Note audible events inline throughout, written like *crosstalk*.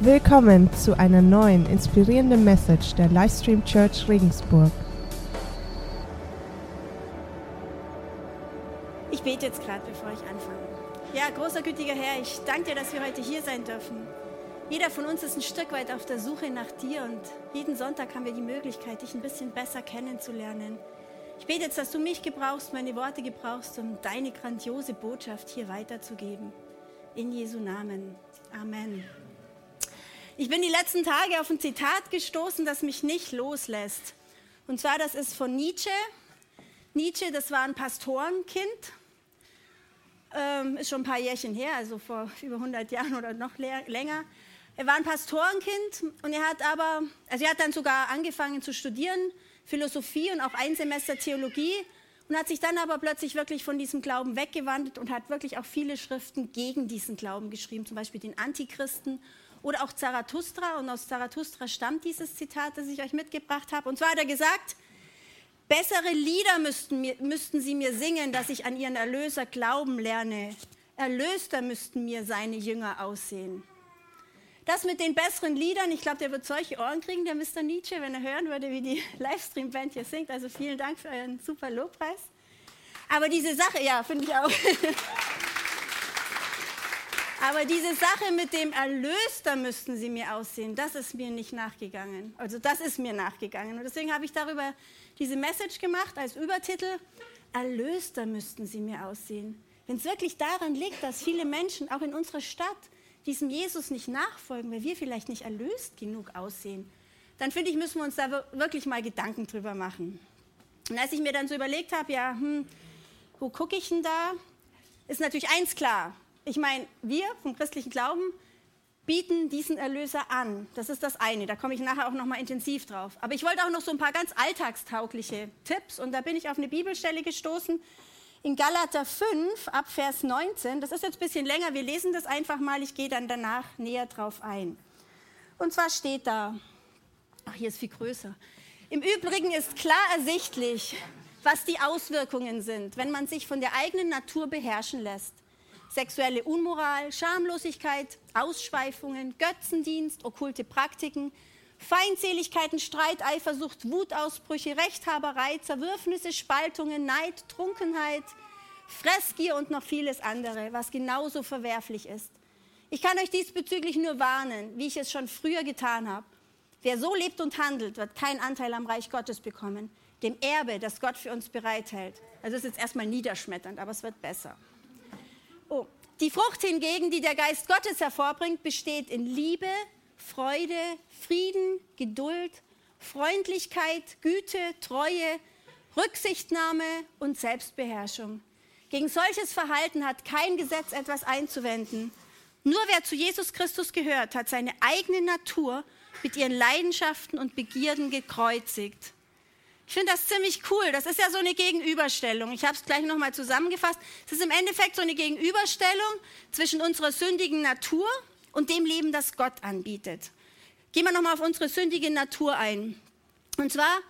Willkommen zu einer neuen inspirierenden Message der Livestream Church Regensburg. Ich bete jetzt gerade, bevor ich anfange. Ja, großer gütiger Herr, ich danke dir, dass wir heute hier sein dürfen. Jeder von uns ist ein Stück weit auf der Suche nach dir und jeden Sonntag haben wir die Möglichkeit, dich ein bisschen besser kennenzulernen. Ich bete jetzt, dass du mich gebrauchst, meine Worte gebrauchst, um deine grandiose Botschaft hier weiterzugeben. In Jesu Namen. Amen. Ich bin die letzten Tage auf ein Zitat gestoßen, das mich nicht loslässt. Und zwar, das ist von Nietzsche. Nietzsche, das war ein Pastorenkind. Ähm, ist schon ein paar Jährchen her, also vor über 100 Jahren oder noch länger. Er war ein Pastorenkind und er hat aber, also er hat dann sogar angefangen zu studieren, Philosophie und auch ein Semester Theologie und hat sich dann aber plötzlich wirklich von diesem Glauben weggewandt und hat wirklich auch viele Schriften gegen diesen Glauben geschrieben, zum Beispiel den Antichristen oder auch Zarathustra. Und aus Zarathustra stammt dieses Zitat, das ich euch mitgebracht habe. Und zwar hat er gesagt, bessere Lieder müssten, mir, müssten sie mir singen, dass ich an ihren Erlöser glauben lerne. Erlöster müssten mir seine Jünger aussehen. Das mit den besseren Liedern, ich glaube, der wird solche Ohren kriegen, der Mr. Nietzsche, wenn er hören würde, wie die *laughs* Livestream-Band hier singt. Also vielen Dank für euren super Lobpreis. Aber diese Sache, ja, finde ich auch. *laughs* Aber diese Sache mit dem Erlöster müssten sie mir aussehen, das ist mir nicht nachgegangen. Also das ist mir nachgegangen. Und deswegen habe ich darüber diese Message gemacht als Übertitel. Erlöster müssten sie mir aussehen. Wenn es wirklich daran liegt, dass viele Menschen auch in unserer Stadt diesem Jesus nicht nachfolgen, weil wir vielleicht nicht erlöst genug aussehen, dann finde ich, müssen wir uns da wirklich mal Gedanken drüber machen. Und als ich mir dann so überlegt habe, ja, hm, wo gucke ich denn da, ist natürlich eins klar. Ich meine, wir vom christlichen Glauben bieten diesen Erlöser an. Das ist das eine. Da komme ich nachher auch noch mal intensiv drauf. Aber ich wollte auch noch so ein paar ganz alltagstaugliche Tipps und da bin ich auf eine Bibelstelle gestoßen in Galater 5 ab Vers 19. Das ist jetzt ein bisschen länger. Wir lesen das einfach mal. Ich gehe dann danach näher drauf ein. Und zwar steht da, ach, hier ist viel größer. Im Übrigen ist klar ersichtlich, was die Auswirkungen sind, wenn man sich von der eigenen Natur beherrschen lässt sexuelle Unmoral, Schamlosigkeit, Ausschweifungen, Götzendienst, okkulte Praktiken, Feindseligkeiten, Streit, Eifersucht, Wutausbrüche, Rechthaberei, Zerwürfnisse, Spaltungen, Neid, Trunkenheit, Fressgier und noch vieles andere, was genauso verwerflich ist. Ich kann euch diesbezüglich nur warnen, wie ich es schon früher getan habe. Wer so lebt und handelt, wird keinen Anteil am Reich Gottes bekommen, dem Erbe, das Gott für uns bereithält. Also das ist jetzt erstmal niederschmetternd, aber es wird besser. Oh. Die Frucht hingegen, die der Geist Gottes hervorbringt, besteht in Liebe, Freude, Frieden, Geduld, Freundlichkeit, Güte, Treue, Rücksichtnahme und Selbstbeherrschung. Gegen solches Verhalten hat kein Gesetz etwas einzuwenden. Nur wer zu Jesus Christus gehört, hat seine eigene Natur mit ihren Leidenschaften und Begierden gekreuzigt. Ich finde das ziemlich cool. Das ist ja so eine Gegenüberstellung. Ich habe es gleich nochmal zusammengefasst. Es ist im Endeffekt so eine Gegenüberstellung zwischen unserer sündigen Natur und dem Leben, das Gott anbietet. Gehen wir nochmal auf unsere sündige Natur ein. Und zwar,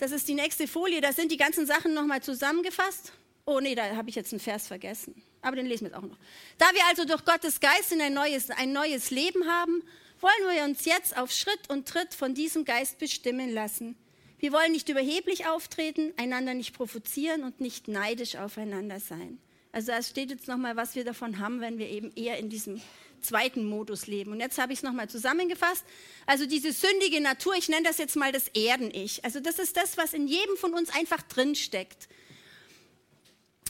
das ist die nächste Folie, da sind die ganzen Sachen nochmal zusammengefasst. Oh nee, da habe ich jetzt einen Vers vergessen. Aber den lesen wir jetzt auch noch. Da wir also durch Gottes Geist in ein neues, ein neues Leben haben, wollen wir uns jetzt auf Schritt und Tritt von diesem Geist bestimmen lassen. Wir wollen nicht überheblich auftreten, einander nicht provozieren und nicht neidisch aufeinander sein. Also da steht jetzt nochmal, was wir davon haben, wenn wir eben eher in diesem zweiten Modus leben. Und jetzt habe ich es nochmal zusammengefasst. Also diese sündige Natur, ich nenne das jetzt mal das Erden-Ich. Also das ist das, was in jedem von uns einfach drinsteckt.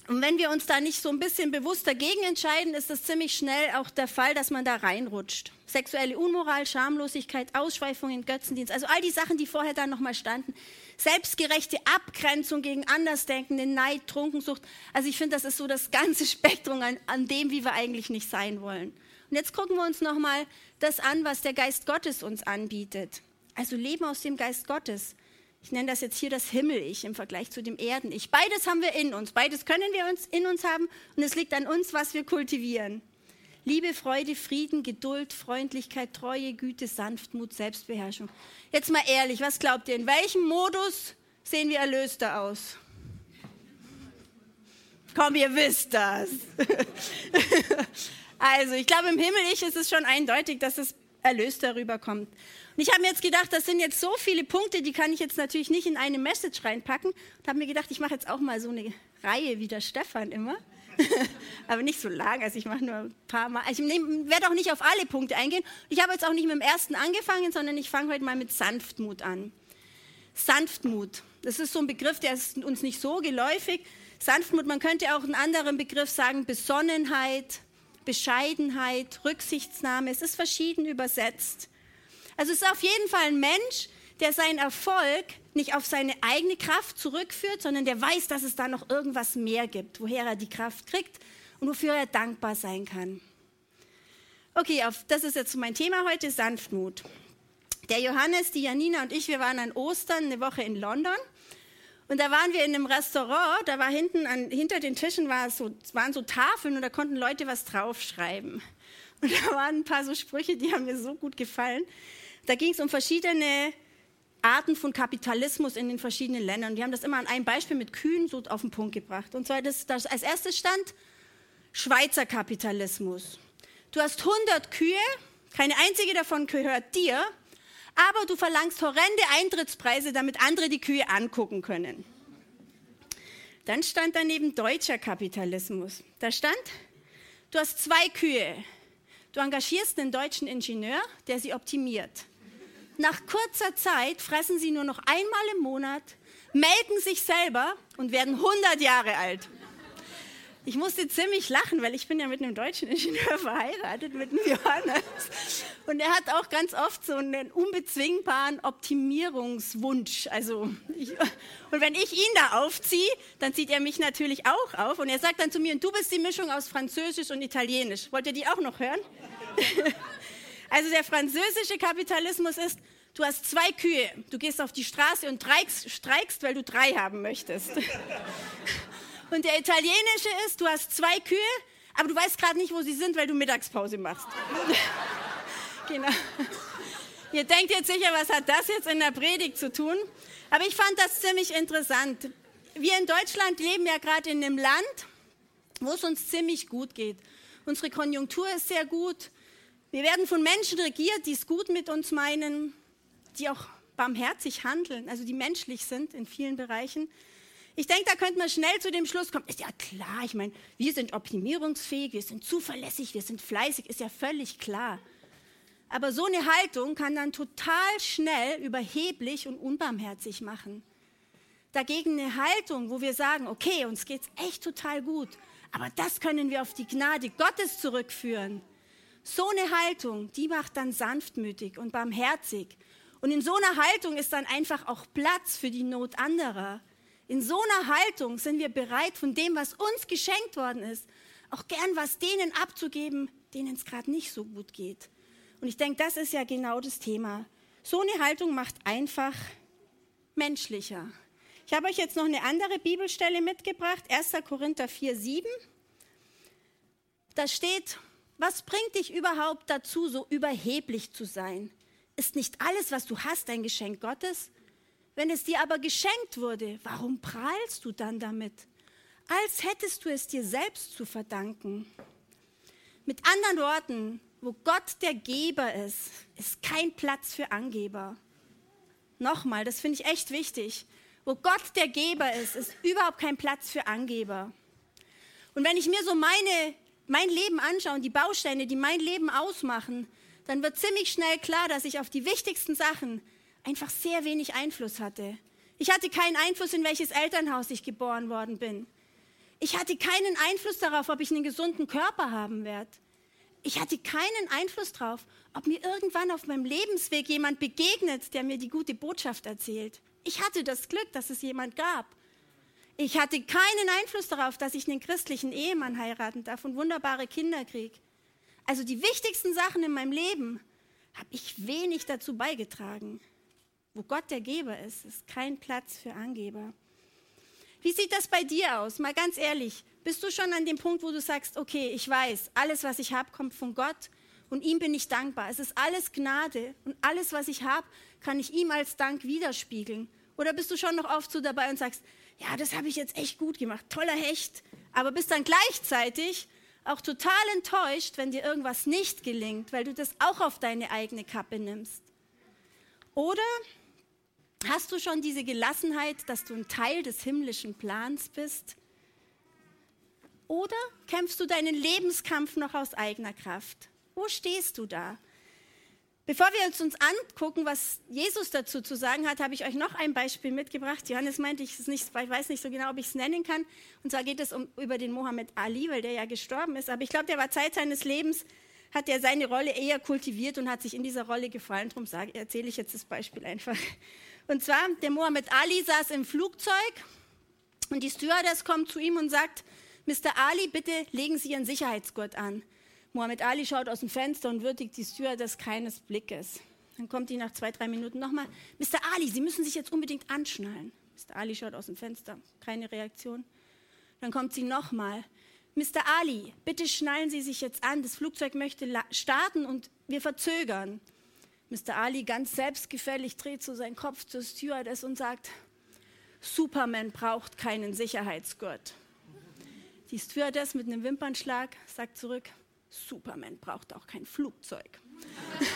Und wenn wir uns da nicht so ein bisschen bewusst dagegen entscheiden, ist das ziemlich schnell auch der Fall, dass man da reinrutscht. Sexuelle Unmoral, Schamlosigkeit, Ausschweifungen, Götzendienst, also all die Sachen, die vorher da nochmal standen. Selbstgerechte Abgrenzung gegen Andersdenkende, Neid, Trunkensucht. Also ich finde, das ist so das ganze *laughs* Spektrum an, an dem, wie wir eigentlich nicht sein wollen. Und jetzt gucken wir uns nochmal das an, was der Geist Gottes uns anbietet. Also Leben aus dem Geist Gottes. Ich nenne das jetzt hier das Himmel-Ich im Vergleich zu dem Erden-Ich. Beides haben wir in uns, beides können wir uns in uns haben und es liegt an uns, was wir kultivieren. Liebe, Freude, Frieden, Geduld, Freundlichkeit, Treue, Güte, Sanftmut, Selbstbeherrschung. Jetzt mal ehrlich, was glaubt ihr, in welchem Modus sehen wir Erlöster aus? Komm, ihr wisst das. *laughs* also, ich glaube, im Himmel-Ich ist es schon eindeutig, dass es Erlös darüber kommt. Und ich habe mir jetzt gedacht, das sind jetzt so viele Punkte, die kann ich jetzt natürlich nicht in eine Message reinpacken. Und habe mir gedacht, ich mache jetzt auch mal so eine Reihe wie der Stefan immer. *laughs* aber nicht so lang, also ich mache nur ein paar Mal. Also ich werde auch nicht auf alle Punkte eingehen. Ich habe jetzt auch nicht mit dem ersten angefangen, sondern ich fange heute mal mit Sanftmut an. Sanftmut, das ist so ein Begriff, der ist uns nicht so geläufig. Sanftmut, man könnte auch einen anderen Begriff sagen, Besonnenheit, Bescheidenheit, Rücksichtsnahme. Es ist verschieden übersetzt. Also es ist auf jeden Fall ein Mensch, der seinen Erfolg nicht auf seine eigene Kraft zurückführt, sondern der weiß, dass es da noch irgendwas mehr gibt, woher er die Kraft kriegt und wofür er dankbar sein kann. Okay, auf, das ist jetzt mein Thema heute, Sanftmut. Der Johannes, die Janina und ich, wir waren an Ostern eine Woche in London. Und da waren wir in einem Restaurant, da war hinten an, hinter den Tischen war so, waren so Tafeln und da konnten Leute was draufschreiben. *laughs* Und da waren ein paar so Sprüche, die haben mir so gut gefallen. Da ging es um verschiedene Arten von Kapitalismus in den verschiedenen Ländern. Die haben das immer an einem Beispiel mit Kühen so auf den Punkt gebracht. Und zwar das, das als erstes stand Schweizer Kapitalismus. Du hast 100 Kühe, keine einzige davon gehört dir, aber du verlangst horrende Eintrittspreise, damit andere die Kühe angucken können. Dann stand daneben deutscher Kapitalismus. Da stand, du hast zwei Kühe. Du engagierst einen deutschen Ingenieur, der sie optimiert. Nach kurzer Zeit fressen sie nur noch einmal im Monat, melken sich selber und werden 100 Jahre alt. Ich musste ziemlich lachen, weil ich bin ja mit einem deutschen Ingenieur *laughs* verheiratet, mit dem Johannes. Und er hat auch ganz oft so einen unbezwingbaren Optimierungswunsch. Also ich, und wenn ich ihn da aufziehe, dann zieht er mich natürlich auch auf. Und er sagt dann zu mir, du bist die Mischung aus Französisch und Italienisch. Wollt ihr die auch noch hören? *laughs* Also der französische Kapitalismus ist, du hast zwei Kühe, du gehst auf die Straße und streikst, streikst weil du drei haben möchtest. *laughs* Und der italienische ist, du hast zwei Kühe, aber du weißt gerade nicht, wo sie sind, weil du Mittagspause machst. *laughs* genau. Ihr denkt jetzt sicher, was hat das jetzt in der Predigt zu tun? Aber ich fand das ziemlich interessant. Wir in Deutschland leben ja gerade in einem Land, wo es uns ziemlich gut geht. Unsere Konjunktur ist sehr gut. Wir werden von Menschen regiert, die es gut mit uns meinen, die auch barmherzig handeln, also die menschlich sind in vielen Bereichen. Ich denke, da könnte man schnell zu dem Schluss kommen. Ist ja klar, ich meine, wir sind optimierungsfähig, wir sind zuverlässig, wir sind fleißig, ist ja völlig klar. Aber so eine Haltung kann dann total schnell überheblich und unbarmherzig machen. Dagegen eine Haltung, wo wir sagen, okay, uns geht es echt total gut, aber das können wir auf die Gnade Gottes zurückführen. So eine Haltung, die macht dann sanftmütig und barmherzig. Und in so einer Haltung ist dann einfach auch Platz für die Not anderer. In so einer Haltung sind wir bereit, von dem, was uns geschenkt worden ist, auch gern was denen abzugeben, denen es gerade nicht so gut geht. Und ich denke, das ist ja genau das Thema. So eine Haltung macht einfach menschlicher. Ich habe euch jetzt noch eine andere Bibelstelle mitgebracht, 1. Korinther 4, 7. Da steht, was bringt dich überhaupt dazu, so überheblich zu sein? Ist nicht alles, was du hast, ein Geschenk Gottes? Wenn es dir aber geschenkt wurde, warum prahlst du dann damit? Als hättest du es dir selbst zu verdanken. Mit anderen Worten, wo Gott der Geber ist, ist kein Platz für Angeber. Nochmal, das finde ich echt wichtig. Wo Gott der Geber ist, ist überhaupt kein Platz für Angeber. Und wenn ich mir so meine, mein Leben anschaue und die Bausteine, die mein Leben ausmachen, dann wird ziemlich schnell klar, dass ich auf die wichtigsten Sachen einfach sehr wenig Einfluss hatte. Ich hatte keinen Einfluss, in welches Elternhaus ich geboren worden bin. Ich hatte keinen Einfluss darauf, ob ich einen gesunden Körper haben werde. Ich hatte keinen Einfluss darauf, ob mir irgendwann auf meinem Lebensweg jemand begegnet, der mir die gute Botschaft erzählt. Ich hatte das Glück, dass es jemand gab. Ich hatte keinen Einfluss darauf, dass ich einen christlichen Ehemann heiraten darf und wunderbare Kinder kriege. Also die wichtigsten Sachen in meinem Leben habe ich wenig dazu beigetragen. Wo Gott der Geber ist, ist kein Platz für Angeber. Wie sieht das bei dir aus? Mal ganz ehrlich, bist du schon an dem Punkt, wo du sagst, okay, ich weiß, alles, was ich habe, kommt von Gott und ihm bin ich dankbar. Es ist alles Gnade und alles, was ich habe, kann ich ihm als Dank widerspiegeln. Oder bist du schon noch oft so dabei und sagst, ja, das habe ich jetzt echt gut gemacht, toller Hecht, aber bist dann gleichzeitig auch total enttäuscht, wenn dir irgendwas nicht gelingt, weil du das auch auf deine eigene Kappe nimmst. Oder hast du schon diese Gelassenheit, dass du ein Teil des himmlischen Plans bist? Oder kämpfst du deinen Lebenskampf noch aus eigener Kraft? Wo stehst du da? Bevor wir uns, angucken, was Jesus dazu zu sagen hat, habe ich euch noch ein Beispiel mitgebracht. Johannes meinte, ich, nicht, ich weiß nicht so genau, ob ich es nennen kann. Und zwar geht es um, über den Mohammed Ali, weil der ja gestorben ist. Aber ich glaube, der war Zeit seines Lebens, hat er seine Rolle eher kultiviert und hat sich in dieser Rolle gefallen. Darum erzähle ich jetzt das Beispiel einfach. Und zwar, der Mohammed Ali saß im Flugzeug und die Stewardess kommt zu ihm und sagt, Mr. Ali, bitte legen Sie Ihren Sicherheitsgurt an. Mohammed Ali schaut aus dem Fenster und würdigt die Stewardess keines Blickes. Dann kommt die nach zwei, drei Minuten nochmal. Mr. Ali, Sie müssen sich jetzt unbedingt anschnallen. Mr. Ali schaut aus dem Fenster, keine Reaktion. Dann kommt sie nochmal. Mr. Ali, bitte schnallen Sie sich jetzt an. Das Flugzeug möchte starten und wir verzögern. Mr. Ali ganz selbstgefällig dreht so seinen Kopf zur Stewardess und sagt, Superman braucht keinen Sicherheitsgurt. Die Stewardess mit einem Wimpernschlag sagt zurück, Superman braucht auch kein Flugzeug. *laughs*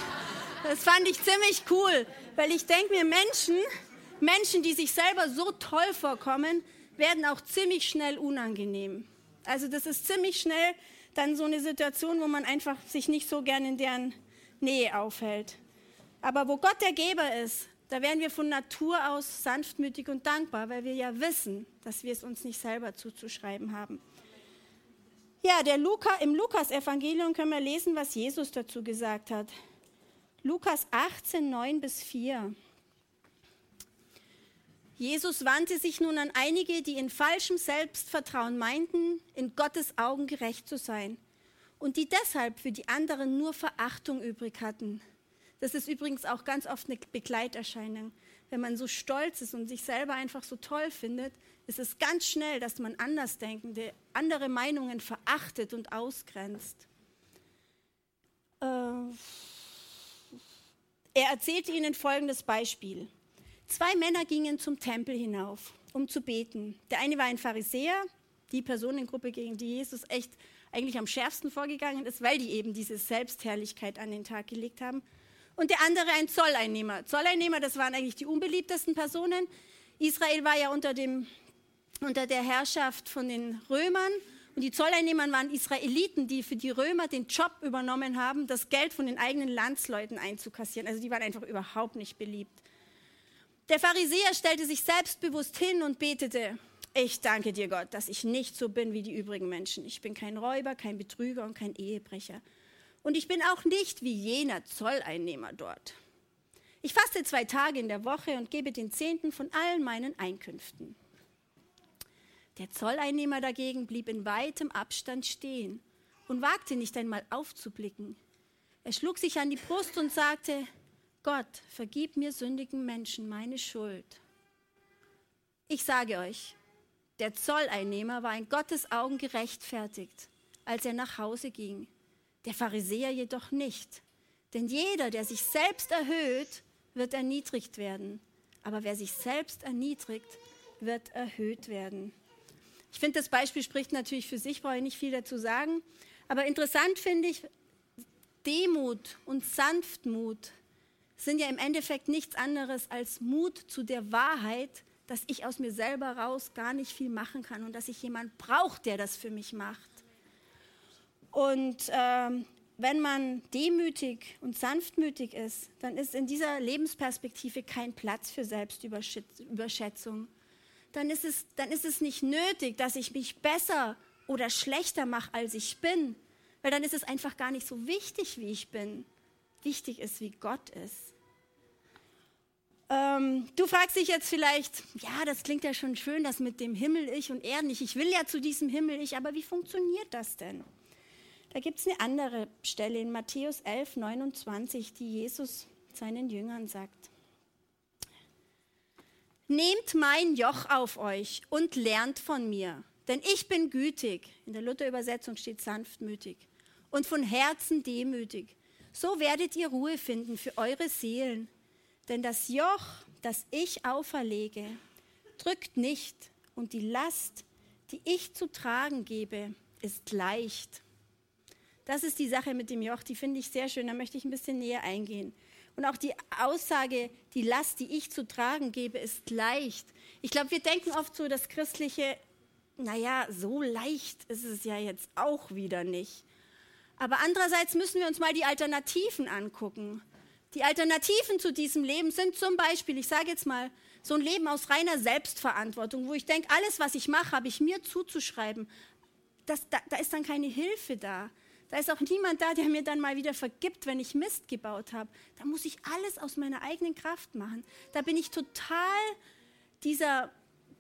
Das fand ich ziemlich cool, weil ich denke mir, Menschen, Menschen, die sich selber so toll vorkommen, werden auch ziemlich schnell unangenehm. Also das ist ziemlich schnell dann so eine Situation, wo man einfach sich nicht so gern in deren Nähe aufhält. Aber wo Gott der Geber ist, da werden wir von Natur aus sanftmütig und dankbar, weil wir ja wissen, dass wir es uns nicht selber zuzuschreiben haben. Ja, der Luca, im Lukas-Evangelium können wir lesen, was Jesus dazu gesagt hat. Lukas 18, 9 bis 4. Jesus wandte sich nun an einige, die in falschem Selbstvertrauen meinten, in Gottes Augen gerecht zu sein und die deshalb für die anderen nur Verachtung übrig hatten. Das ist übrigens auch ganz oft eine Begleiterscheinung. Wenn man so stolz ist und sich selber einfach so toll findet, ist es ganz schnell, dass man Andersdenkende, andere Meinungen verachtet und ausgrenzt. Äh, er erzählte ihnen folgendes Beispiel. Zwei Männer gingen zum Tempel hinauf, um zu beten. Der eine war ein Pharisäer, die Personengruppe, gegen die Jesus echt eigentlich am schärfsten vorgegangen ist, weil die eben diese Selbstherrlichkeit an den Tag gelegt haben. Und der andere ein Zolleinnehmer. Zolleinnehmer, das waren eigentlich die unbeliebtesten Personen. Israel war ja unter dem unter der Herrschaft von den Römern. Und die Zolleinnehmer waren Israeliten, die für die Römer den Job übernommen haben, das Geld von den eigenen Landsleuten einzukassieren. Also die waren einfach überhaupt nicht beliebt. Der Pharisäer stellte sich selbstbewusst hin und betete, ich danke dir Gott, dass ich nicht so bin wie die übrigen Menschen. Ich bin kein Räuber, kein Betrüger und kein Ehebrecher. Und ich bin auch nicht wie jener Zolleinnehmer dort. Ich faste zwei Tage in der Woche und gebe den Zehnten von allen meinen Einkünften. Der Zolleinnehmer dagegen blieb in weitem Abstand stehen und wagte nicht einmal aufzublicken. Er schlug sich an die Brust und sagte, Gott, vergib mir sündigen Menschen meine Schuld. Ich sage euch, der Zolleinnehmer war in Gottes Augen gerechtfertigt, als er nach Hause ging, der Pharisäer jedoch nicht. Denn jeder, der sich selbst erhöht, wird erniedrigt werden, aber wer sich selbst erniedrigt, wird erhöht werden. Ich finde, das Beispiel spricht natürlich für sich, brauche ich nicht viel dazu sagen. Aber interessant finde ich, Demut und Sanftmut sind ja im Endeffekt nichts anderes als Mut zu der Wahrheit, dass ich aus mir selber raus gar nicht viel machen kann und dass ich jemand brauche, der das für mich macht. Und ähm, wenn man demütig und sanftmütig ist, dann ist in dieser Lebensperspektive kein Platz für Selbstüberschätzung dann ist es, dann ist es nicht nötig, dass ich mich besser oder schlechter mache, als ich bin, weil dann ist es einfach gar nicht so wichtig, wie ich bin. Wichtig ist, wie Gott ist. Ähm, du fragst dich jetzt vielleicht, ja, das klingt ja schon schön, das mit dem Himmel ich und Erden ich. Ich will ja zu diesem Himmel ich, aber wie funktioniert das denn? Da gibt es eine andere Stelle in Matthäus 11, 29, die Jesus seinen Jüngern sagt. Nehmt mein Joch auf euch und lernt von mir, denn ich bin gütig. In der Luther-Übersetzung steht sanftmütig und von Herzen demütig. So werdet ihr Ruhe finden für eure Seelen. Denn das Joch, das ich auferlege, drückt nicht und die Last, die ich zu tragen gebe, ist leicht. Das ist die Sache mit dem Joch, die finde ich sehr schön, da möchte ich ein bisschen näher eingehen. Und auch die Aussage, die Last, die ich zu tragen gebe, ist leicht. Ich glaube, wir denken oft so, das Christliche, naja, so leicht ist es ja jetzt auch wieder nicht. Aber andererseits müssen wir uns mal die Alternativen angucken. Die Alternativen zu diesem Leben sind zum Beispiel, ich sage jetzt mal, so ein Leben aus reiner Selbstverantwortung, wo ich denke, alles, was ich mache, habe ich mir zuzuschreiben. Das, da, da ist dann keine Hilfe da. Da ist auch niemand da, der mir dann mal wieder vergibt, wenn ich Mist gebaut habe. Da muss ich alles aus meiner eigenen Kraft machen. Da bin ich total dieser,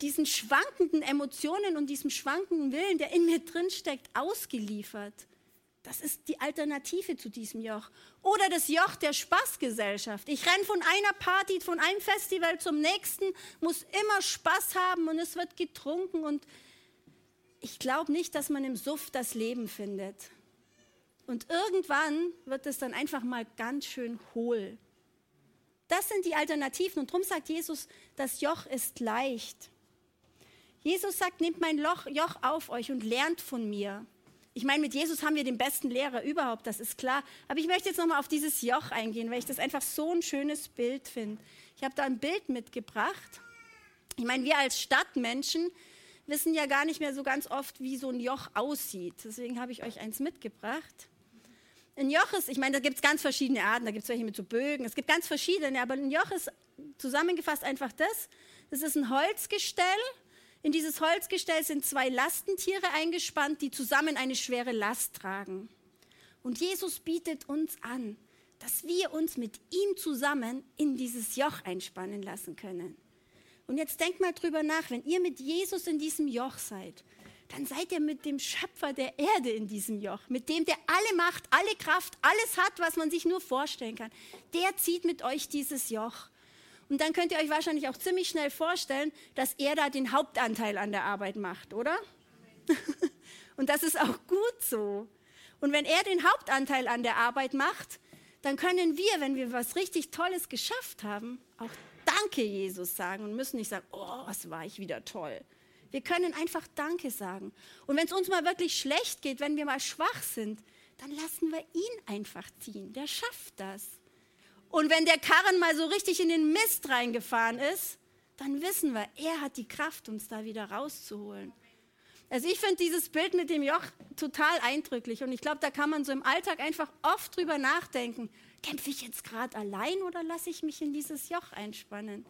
diesen schwankenden Emotionen und diesem schwankenden Willen, der in mir drin steckt, ausgeliefert. Das ist die Alternative zu diesem Joch. Oder das Joch der Spaßgesellschaft. Ich renne von einer Party, von einem Festival zum nächsten, muss immer Spaß haben und es wird getrunken. Und ich glaube nicht, dass man im Suff das Leben findet. Und irgendwann wird es dann einfach mal ganz schön hohl. Das sind die Alternativen. Und darum sagt Jesus, das Joch ist leicht. Jesus sagt, nehmt mein Loch, Joch auf euch und lernt von mir. Ich meine, mit Jesus haben wir den besten Lehrer überhaupt, das ist klar. Aber ich möchte jetzt nochmal auf dieses Joch eingehen, weil ich das einfach so ein schönes Bild finde. Ich habe da ein Bild mitgebracht. Ich meine, wir als Stadtmenschen wissen ja gar nicht mehr so ganz oft, wie so ein Joch aussieht. Deswegen habe ich euch eins mitgebracht. Ein Joch ist, ich meine, da gibt es ganz verschiedene Arten, da gibt es welche mit so Bögen, es gibt ganz verschiedene, aber ein Joch ist zusammengefasst einfach das. Das ist ein Holzgestell. In dieses Holzgestell sind zwei Lastentiere eingespannt, die zusammen eine schwere Last tragen. Und Jesus bietet uns an, dass wir uns mit ihm zusammen in dieses Joch einspannen lassen können. Und jetzt denkt mal drüber nach, wenn ihr mit Jesus in diesem Joch seid, dann seid ihr mit dem Schöpfer der Erde in diesem Joch, mit dem, der alle Macht, alle Kraft, alles hat, was man sich nur vorstellen kann. Der zieht mit euch dieses Joch. Und dann könnt ihr euch wahrscheinlich auch ziemlich schnell vorstellen, dass er da den Hauptanteil an der Arbeit macht, oder? *laughs* Und das ist auch gut so. Und wenn er den Hauptanteil an der Arbeit macht, dann können wir, wenn wir was richtig Tolles geschafft haben, auch Danke Jesus sagen und müssen nicht sagen, oh, was war ich wieder toll, wir können einfach Danke sagen. Und wenn es uns mal wirklich schlecht geht, wenn wir mal schwach sind, dann lassen wir ihn einfach ziehen. Der schafft das. Und wenn der Karren mal so richtig in den Mist reingefahren ist, dann wissen wir, er hat die Kraft, uns da wieder rauszuholen. Also ich finde dieses Bild mit dem Joch total eindrücklich und ich glaube, da kann man so im Alltag einfach oft drüber nachdenken. Kämpfe ich jetzt gerade allein oder lasse ich mich in dieses Joch einspannen?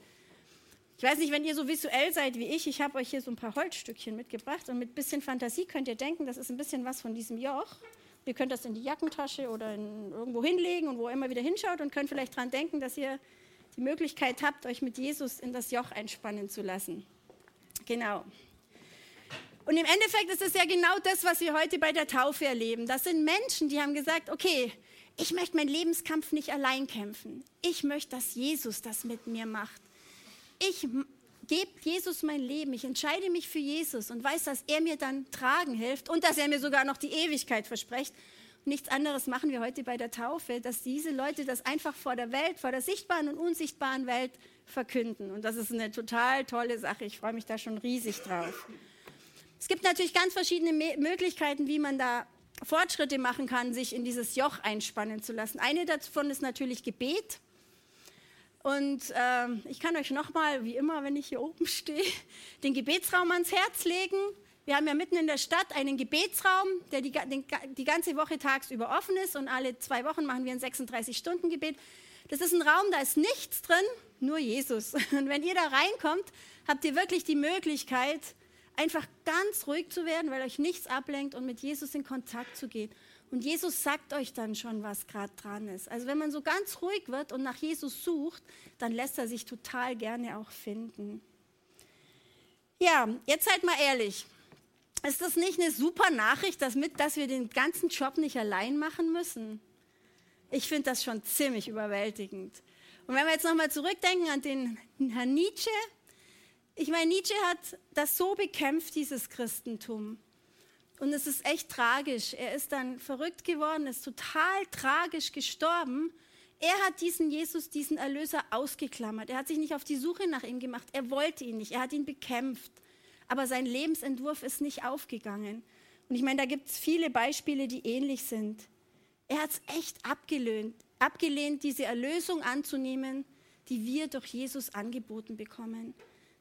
Ich weiß nicht, wenn ihr so visuell seid wie ich, ich habe euch hier so ein paar Holzstückchen mitgebracht und mit ein bisschen Fantasie könnt ihr denken, das ist ein bisschen was von diesem Joch. Ihr könnt das in die Jackentasche oder in, irgendwo hinlegen und wo immer wieder hinschaut und könnt vielleicht daran denken, dass ihr die Möglichkeit habt, euch mit Jesus in das Joch einspannen zu lassen. Genau. Und im Endeffekt ist es ja genau das, was wir heute bei der Taufe erleben. Das sind Menschen, die haben gesagt, okay, ich möchte meinen Lebenskampf nicht allein kämpfen. Ich möchte, dass Jesus das mit mir macht ich gebe Jesus mein Leben, ich entscheide mich für Jesus und weiß, dass er mir dann tragen hilft und dass er mir sogar noch die Ewigkeit verspricht. Nichts anderes machen wir heute bei der Taufe, dass diese Leute das einfach vor der Welt, vor der sichtbaren und unsichtbaren Welt verkünden. Und das ist eine total tolle Sache. Ich freue mich da schon riesig drauf. Es gibt natürlich ganz verschiedene Möglichkeiten, wie man da Fortschritte machen kann, sich in dieses Joch einspannen zu lassen. Eine davon ist natürlich Gebet. Und ähm, ich kann euch nochmal, wie immer, wenn ich hier oben stehe, *laughs* den Gebetsraum ans Herz legen. Wir haben ja mitten in der Stadt einen Gebetsraum, der die, den, die ganze Woche tagsüber offen ist und alle zwei Wochen machen wir ein 36-Stunden-Gebet. Das ist ein Raum, da ist nichts drin, nur Jesus. *laughs* Und wenn ihr da reinkommt, habt ihr wirklich die Möglichkeit, einfach ganz ruhig zu werden, weil euch nichts ablenkt und mit Jesus in Kontakt zu gehen. Und Jesus sagt euch dann schon, was gerade dran ist. Also wenn man so ganz ruhig wird und nach Jesus sucht, dann lässt er sich total gerne auch finden. Ja, jetzt seid mal ehrlich. Ist das nicht eine super Nachricht, dass, mit, dass wir den ganzen Job nicht allein machen müssen? Ich finde das schon ziemlich überwältigend. Und wenn wir jetzt nochmal zurückdenken an den Herrn Nietzsche, ich meine, Nietzsche hat das so bekämpft, dieses Christentum. Und es ist echt tragisch. Er ist dann verrückt geworden, ist total tragisch gestorben. Er hat diesen Jesus, diesen Erlöser ausgeklammert. Er hat sich nicht auf die Suche nach ihm gemacht. Er wollte ihn nicht. Er hat ihn bekämpft. Aber sein Lebensentwurf ist nicht aufgegangen. Und ich meine, da gibt es viele Beispiele, die ähnlich sind. Er hat es echt abgelehnt, abgelehnt, diese Erlösung anzunehmen, die wir durch Jesus angeboten bekommen.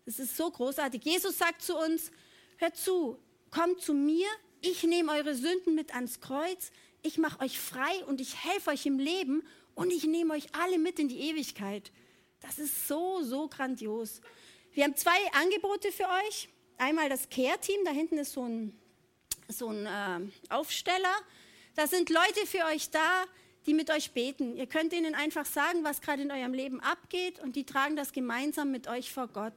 Das ist so großartig. Jesus sagt zu uns, hört zu, kommt zu mir, ich nehme eure Sünden mit ans Kreuz, ich mache euch frei und ich helfe euch im Leben und ich nehme euch alle mit in die Ewigkeit. Das ist so, so grandios. Wir haben zwei Angebote für euch. Einmal das Care-Team, da hinten ist so ein, so ein äh, Aufsteller. Da sind Leute für euch da, die mit euch beten. Ihr könnt ihnen einfach sagen, was gerade in eurem Leben abgeht und die tragen das gemeinsam mit euch vor Gott.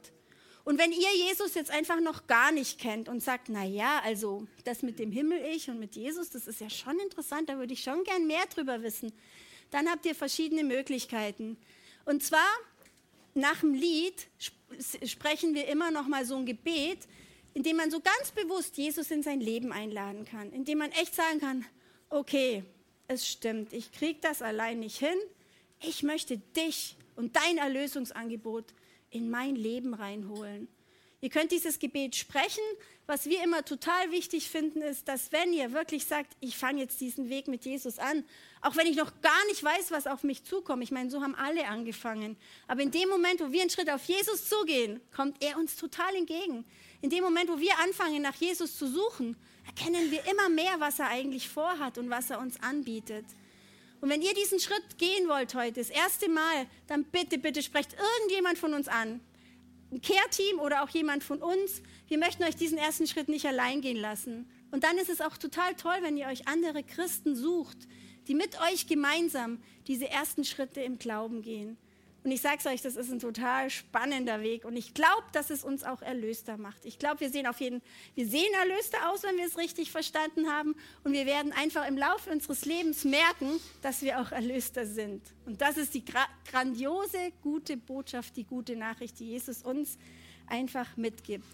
Und wenn ihr Jesus jetzt einfach noch gar nicht kennt und sagt, na ja, also das mit dem Himmel ich und mit Jesus, das ist ja schon interessant, da würde ich schon gern mehr drüber wissen, dann habt ihr verschiedene Möglichkeiten. Und zwar nach dem Lied sprechen wir immer noch mal so ein Gebet, in dem man so ganz bewusst Jesus in sein Leben einladen kann, in dem man echt sagen kann, okay, es stimmt, ich kriege das allein nicht hin. Ich möchte dich und dein Erlösungsangebot in mein Leben reinholen. Ihr könnt dieses Gebet sprechen. Was wir immer total wichtig finden, ist, dass wenn ihr wirklich sagt, ich fange jetzt diesen Weg mit Jesus an, auch wenn ich noch gar nicht weiß, was auf mich zukommt. Ich meine, so haben alle angefangen. Aber in dem Moment, wo wir einen Schritt auf Jesus zugehen, kommt er uns total entgegen. In dem Moment, wo wir anfangen, nach Jesus zu suchen, erkennen wir immer mehr, was er eigentlich vorhat und was er uns anbietet. Und wenn ihr diesen Schritt gehen wollt heute, das erste Mal, dann bitte, bitte sprecht irgendjemand von uns an. Ein Care-Team oder auch jemand von uns. Wir möchten euch diesen ersten Schritt nicht allein gehen lassen. Und dann ist es auch total toll, wenn ihr euch andere Christen sucht, die mit euch gemeinsam diese ersten Schritte im Glauben gehen. Und ich sage es euch, das ist ein total spannender Weg. Und ich glaube, dass es uns auch erlöster macht. Ich glaube, wir sehen auf jeden wir sehen erlöster aus, wenn wir es richtig verstanden haben. Und wir werden einfach im Laufe unseres Lebens merken, dass wir auch erlöster sind. Und das ist die gra grandiose, gute Botschaft, die gute Nachricht, die Jesus uns einfach mitgibt.